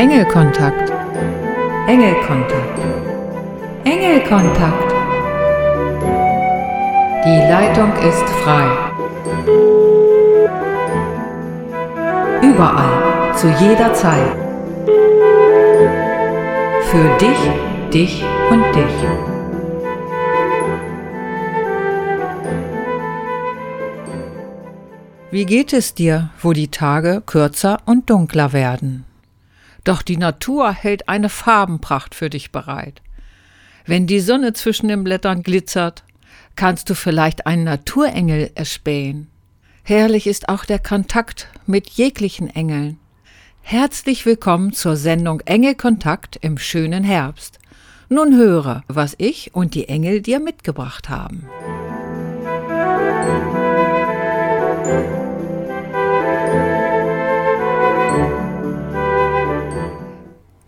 Engelkontakt. Engelkontakt. Engelkontakt. Die Leitung ist frei. Überall, zu jeder Zeit. Für dich, dich und dich. Wie geht es dir, wo die Tage kürzer und dunkler werden? Doch die Natur hält eine Farbenpracht für dich bereit. Wenn die Sonne zwischen den Blättern glitzert, kannst du vielleicht einen Naturengel erspähen. Herrlich ist auch der Kontakt mit jeglichen Engeln. Herzlich willkommen zur Sendung Engelkontakt im schönen Herbst. Nun höre, was ich und die Engel dir mitgebracht haben.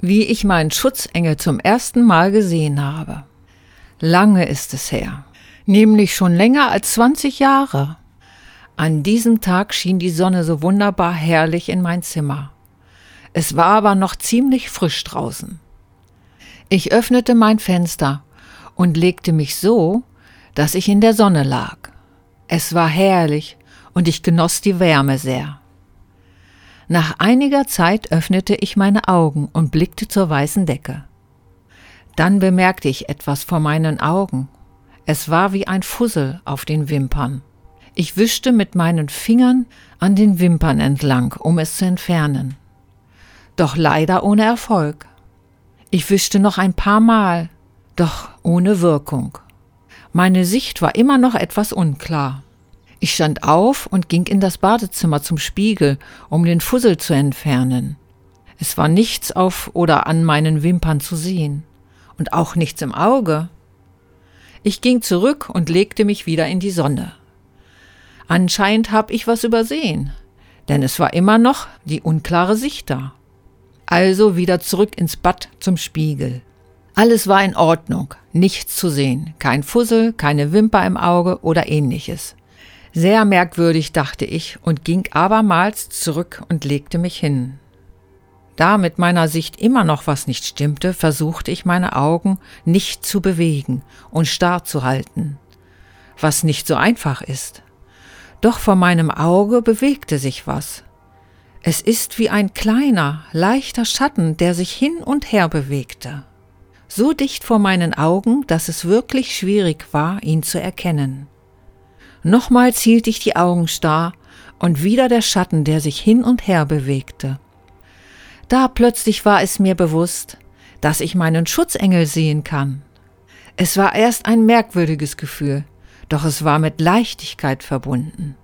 Wie ich meinen Schutzengel zum ersten Mal gesehen habe. Lange ist es her, nämlich schon länger als 20 Jahre. An diesem Tag schien die Sonne so wunderbar herrlich in mein Zimmer. Es war aber noch ziemlich frisch draußen. Ich öffnete mein Fenster und legte mich so, dass ich in der Sonne lag. Es war herrlich und ich genoss die Wärme sehr. Nach einiger Zeit öffnete ich meine Augen und blickte zur weißen Decke. Dann bemerkte ich etwas vor meinen Augen. Es war wie ein Fussel auf den Wimpern. Ich wischte mit meinen Fingern an den Wimpern entlang, um es zu entfernen. Doch leider ohne Erfolg. Ich wischte noch ein paar Mal, doch ohne Wirkung. Meine Sicht war immer noch etwas unklar. Ich stand auf und ging in das Badezimmer zum Spiegel, um den Fussel zu entfernen. Es war nichts auf oder an meinen Wimpern zu sehen und auch nichts im Auge. Ich ging zurück und legte mich wieder in die Sonne. Anscheinend hab ich was übersehen, denn es war immer noch die unklare Sicht da. Also wieder zurück ins Bad zum Spiegel. Alles war in Ordnung, nichts zu sehen, kein Fussel, keine Wimper im Auge oder ähnliches. Sehr merkwürdig, dachte ich und ging abermals zurück und legte mich hin. Da mit meiner Sicht immer noch was nicht stimmte, versuchte ich meine Augen nicht zu bewegen und starr zu halten, was nicht so einfach ist. Doch vor meinem Auge bewegte sich was. Es ist wie ein kleiner, leichter Schatten, der sich hin und her bewegte. So dicht vor meinen Augen, dass es wirklich schwierig war, ihn zu erkennen. Nochmals hielt ich die Augen starr und wieder der Schatten, der sich hin und her bewegte. Da plötzlich war es mir bewusst, dass ich meinen Schutzengel sehen kann. Es war erst ein merkwürdiges Gefühl, doch es war mit Leichtigkeit verbunden.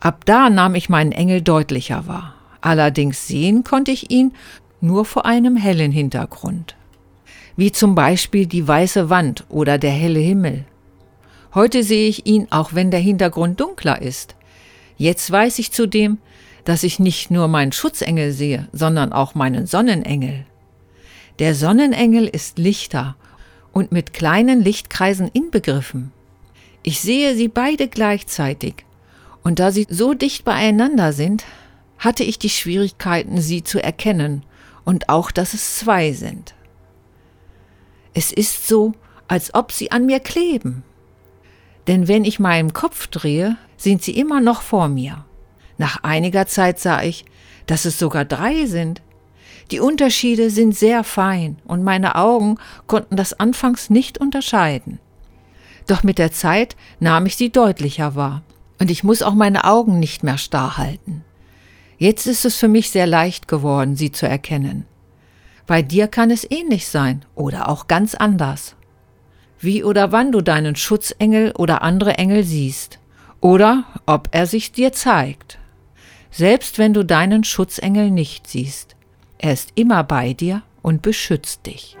Ab da nahm ich meinen Engel deutlicher wahr. Allerdings sehen konnte ich ihn nur vor einem hellen Hintergrund. Wie zum Beispiel die weiße Wand oder der helle Himmel. Heute sehe ich ihn, auch wenn der Hintergrund dunkler ist. Jetzt weiß ich zudem, dass ich nicht nur meinen Schutzengel sehe, sondern auch meinen Sonnenengel. Der Sonnenengel ist lichter und mit kleinen Lichtkreisen inbegriffen. Ich sehe sie beide gleichzeitig, und da sie so dicht beieinander sind, hatte ich die Schwierigkeiten, sie zu erkennen und auch, dass es zwei sind. Es ist so, als ob sie an mir kleben. Denn wenn ich meinen Kopf drehe, sind sie immer noch vor mir. Nach einiger Zeit sah ich, dass es sogar drei sind. Die Unterschiede sind sehr fein und meine Augen konnten das anfangs nicht unterscheiden. Doch mit der Zeit nahm ich sie deutlicher wahr und ich muss auch meine Augen nicht mehr starr halten. Jetzt ist es für mich sehr leicht geworden, sie zu erkennen. Bei dir kann es ähnlich sein oder auch ganz anders wie oder wann du deinen Schutzengel oder andere Engel siehst, oder ob er sich dir zeigt. Selbst wenn du deinen Schutzengel nicht siehst, er ist immer bei dir und beschützt dich.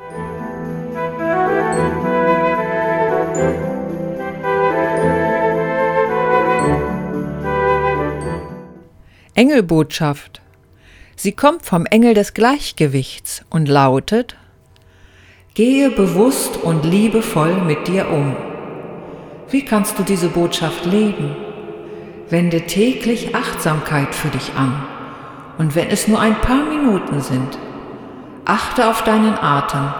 Engelbotschaft. Sie kommt vom Engel des Gleichgewichts und lautet Gehe bewusst und liebevoll mit dir um. Wie kannst du diese Botschaft leben? Wende täglich Achtsamkeit für dich an Und wenn es nur ein paar Minuten sind, achte auf deinen Atem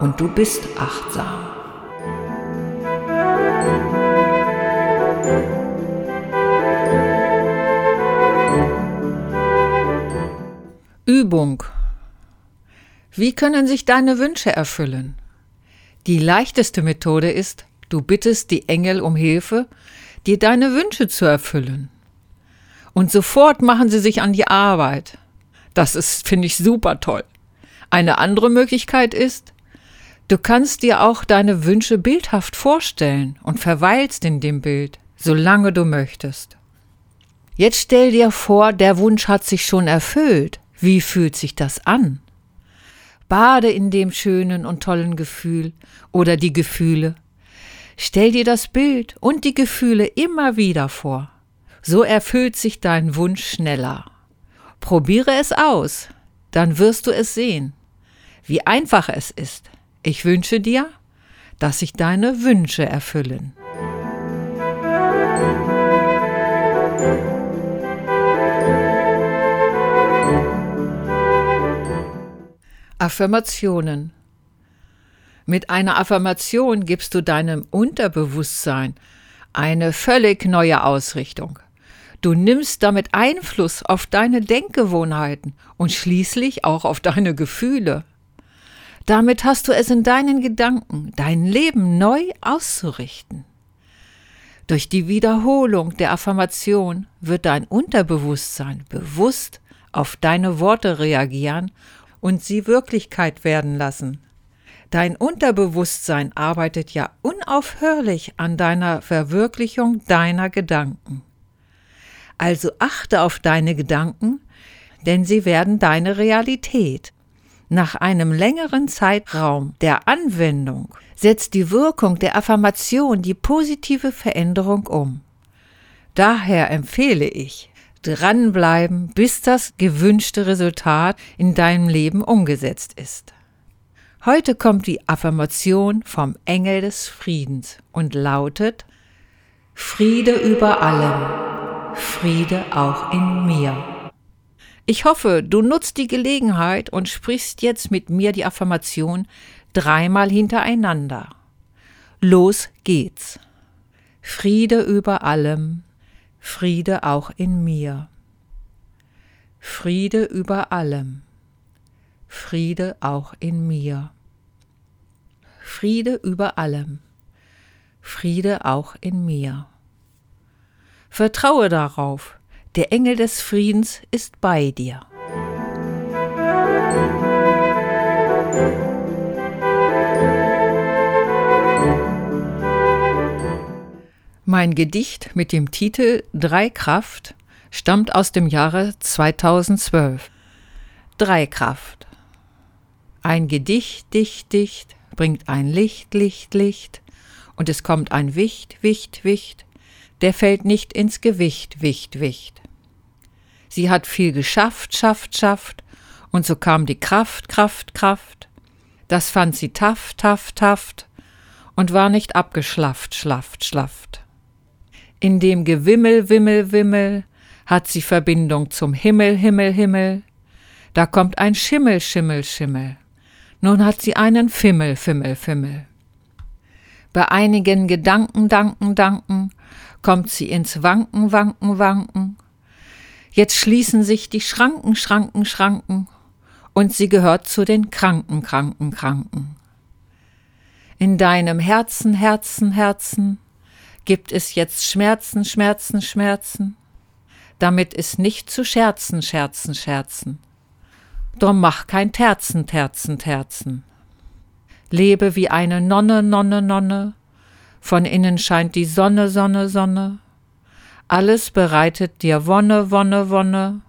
und du bist achtsam. Übung. Wie können sich deine Wünsche erfüllen? Die leichteste Methode ist, du bittest die Engel um Hilfe, dir deine Wünsche zu erfüllen. Und sofort machen sie sich an die Arbeit. Das ist, finde ich, super toll. Eine andere Möglichkeit ist, du kannst dir auch deine Wünsche bildhaft vorstellen und verweilst in dem Bild, solange du möchtest. Jetzt stell dir vor, der Wunsch hat sich schon erfüllt. Wie fühlt sich das an? Bade in dem schönen und tollen Gefühl oder die Gefühle. Stell dir das Bild und die Gefühle immer wieder vor. So erfüllt sich dein Wunsch schneller. Probiere es aus, dann wirst du es sehen, wie einfach es ist. Ich wünsche dir, dass sich deine Wünsche erfüllen. Affirmationen. Mit einer Affirmation gibst du deinem Unterbewusstsein eine völlig neue Ausrichtung. Du nimmst damit Einfluss auf deine Denkgewohnheiten und schließlich auch auf deine Gefühle. Damit hast du es in deinen Gedanken, dein Leben neu auszurichten. Durch die Wiederholung der Affirmation wird dein Unterbewusstsein bewusst auf deine Worte reagieren und sie Wirklichkeit werden lassen. Dein Unterbewusstsein arbeitet ja unaufhörlich an deiner Verwirklichung deiner Gedanken. Also achte auf deine Gedanken, denn sie werden deine Realität. Nach einem längeren Zeitraum der Anwendung setzt die Wirkung der Affirmation die positive Veränderung um. Daher empfehle ich, dranbleiben, bis das gewünschte Resultat in deinem Leben umgesetzt ist. Heute kommt die Affirmation vom Engel des Friedens und lautet Friede über allem, Friede auch in mir. Ich hoffe, du nutzt die Gelegenheit und sprichst jetzt mit mir die Affirmation dreimal hintereinander. Los geht's. Friede über allem, Friede auch in mir. Friede über allem. Friede auch in mir. Friede über allem. Friede auch in mir. Vertraue darauf, der Engel des Friedens ist bei dir. Mein Gedicht mit dem Titel Drei Kraft stammt aus dem Jahre 2012. Drei Kraft. Ein Gedicht, dicht, dicht, bringt ein Licht, Licht, Licht, und es kommt ein Wicht, Wicht, Wicht, der fällt nicht ins Gewicht, Wicht, Wicht. Sie hat viel geschafft, schafft, schafft, und so kam die Kraft, Kraft, Kraft. Das fand sie taft, taft, taft, und war nicht abgeschlafft, schlafft, schlafft. In dem Gewimmel, Wimmel, Wimmel hat sie Verbindung zum Himmel, Himmel, Himmel. Da kommt ein Schimmel, Schimmel, Schimmel. Nun hat sie einen Fimmel, Fimmel, Fimmel. Bei einigen Gedanken, Danken, Danken kommt sie ins Wanken, Wanken, Wanken. Jetzt schließen sich die Schranken, Schranken, Schranken und sie gehört zu den Kranken, Kranken, Kranken. In deinem Herzen, Herzen, Herzen Gibt es jetzt Schmerzen, Schmerzen, Schmerzen? Damit ist nicht zu scherzen, scherzen, scherzen. Drum mach kein Terzen, Terzen, Terzen. Lebe wie eine Nonne, Nonne, Nonne. Von innen scheint die Sonne, Sonne, Sonne. Alles bereitet dir Wonne, Wonne, Wonne.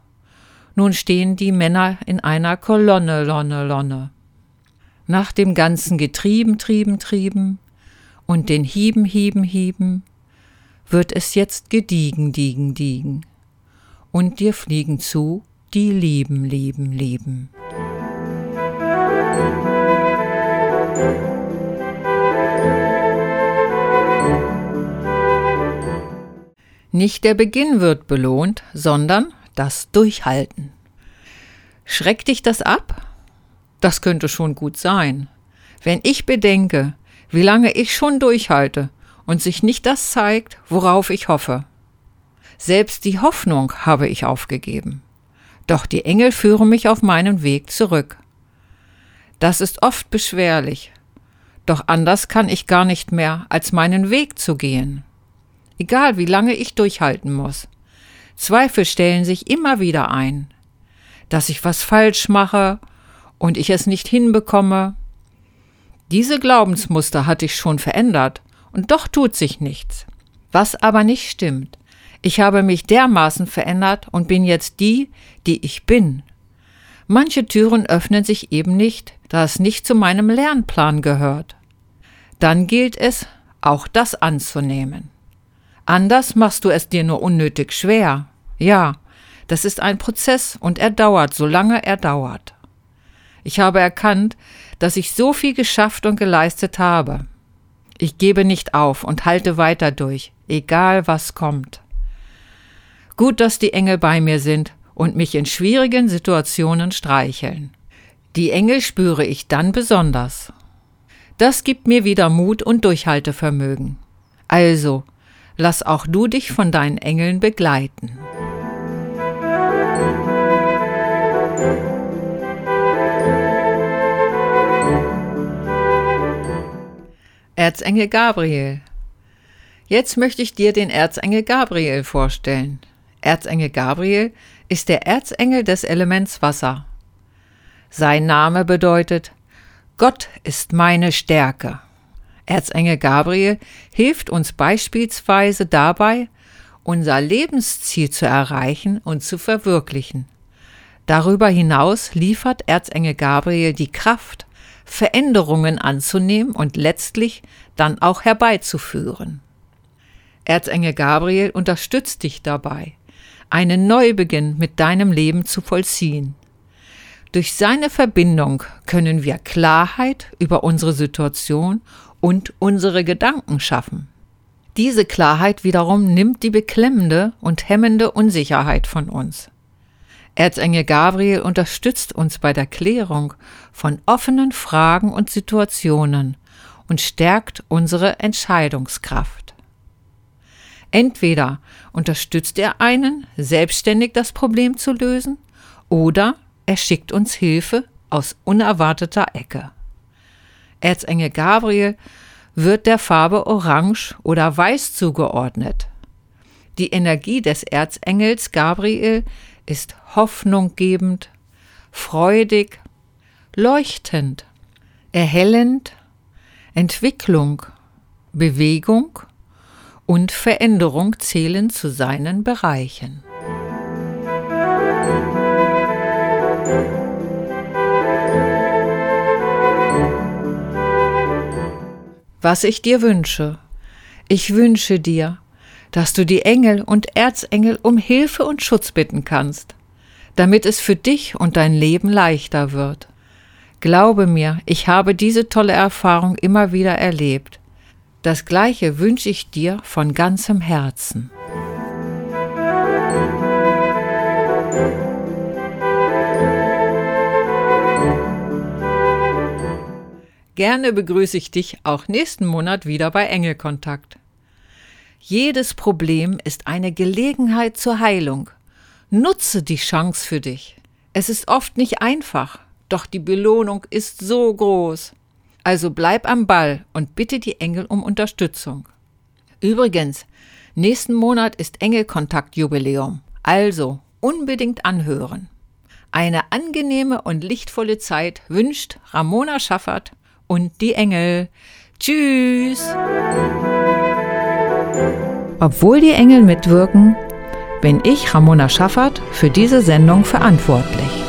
Nun stehen die Männer in einer Kolonne, Lonne, Lonne. Nach dem ganzen Getrieben, Trieben, Trieben und den Hieben, Hieben, Hieben, wird es jetzt gediegen, diegen, diegen. Und dir fliegen zu, die lieben, lieben, lieben. Nicht der Beginn wird belohnt, sondern das Durchhalten. Schreckt dich das ab? Das könnte schon gut sein. Wenn ich bedenke, wie lange ich schon durchhalte und sich nicht das zeigt, worauf ich hoffe. Selbst die Hoffnung habe ich aufgegeben. Doch die Engel führen mich auf meinen Weg zurück. Das ist oft beschwerlich, doch anders kann ich gar nicht mehr, als meinen Weg zu gehen. Egal wie lange ich durchhalten muss. Zweifel stellen sich immer wieder ein, dass ich was falsch mache und ich es nicht hinbekomme. Diese Glaubensmuster hatte ich schon verändert, und doch tut sich nichts. Was aber nicht stimmt, ich habe mich dermaßen verändert und bin jetzt die, die ich bin. Manche Türen öffnen sich eben nicht, da es nicht zu meinem Lernplan gehört. Dann gilt es, auch das anzunehmen. Anders machst du es dir nur unnötig schwer. Ja, das ist ein Prozess und er dauert, solange er dauert. Ich habe erkannt, dass ich so viel geschafft und geleistet habe. Ich gebe nicht auf und halte weiter durch, egal was kommt. Gut, dass die Engel bei mir sind und mich in schwierigen Situationen streicheln. Die Engel spüre ich dann besonders. Das gibt mir wieder Mut und Durchhaltevermögen. Also, lass auch du dich von deinen Engeln begleiten. Erzengel Gabriel. Jetzt möchte ich dir den Erzengel Gabriel vorstellen. Erzengel Gabriel ist der Erzengel des Elements Wasser. Sein Name bedeutet Gott ist meine Stärke. Erzengel Gabriel hilft uns beispielsweise dabei, unser Lebensziel zu erreichen und zu verwirklichen. Darüber hinaus liefert Erzengel Gabriel die Kraft, Veränderungen anzunehmen und letztlich dann auch herbeizuführen. Erzengel Gabriel unterstützt dich dabei, einen Neubeginn mit deinem Leben zu vollziehen. Durch seine Verbindung können wir Klarheit über unsere Situation und unsere Gedanken schaffen. Diese Klarheit wiederum nimmt die beklemmende und hemmende Unsicherheit von uns. Erzengel Gabriel unterstützt uns bei der Klärung von offenen Fragen und Situationen und stärkt unsere Entscheidungskraft. Entweder unterstützt er einen, selbstständig das Problem zu lösen, oder er schickt uns Hilfe aus unerwarteter Ecke. Erzengel Gabriel wird der Farbe Orange oder Weiß zugeordnet. Die Energie des Erzengels Gabriel ist hoffnunggebend, freudig, leuchtend, erhellend, Entwicklung, Bewegung und Veränderung zählen zu seinen Bereichen. Was ich dir wünsche. Ich wünsche dir, dass du die Engel und Erzengel um Hilfe und Schutz bitten kannst, damit es für dich und dein Leben leichter wird. Glaube mir, ich habe diese tolle Erfahrung immer wieder erlebt das Gleiche wünsche ich dir von ganzem Herzen. Gerne begrüße ich dich auch nächsten Monat wieder bei Engelkontakt. Jedes Problem ist eine Gelegenheit zur Heilung. Nutze die Chance für dich. Es ist oft nicht einfach, doch die Belohnung ist so groß. Also bleib am Ball und bitte die Engel um Unterstützung. Übrigens, nächsten Monat ist Engelkontaktjubiläum, also unbedingt anhören. Eine angenehme und lichtvolle Zeit wünscht Ramona Schaffert und die Engel. Tschüss! Obwohl die Engel mitwirken, bin ich, Ramona Schaffert, für diese Sendung verantwortlich.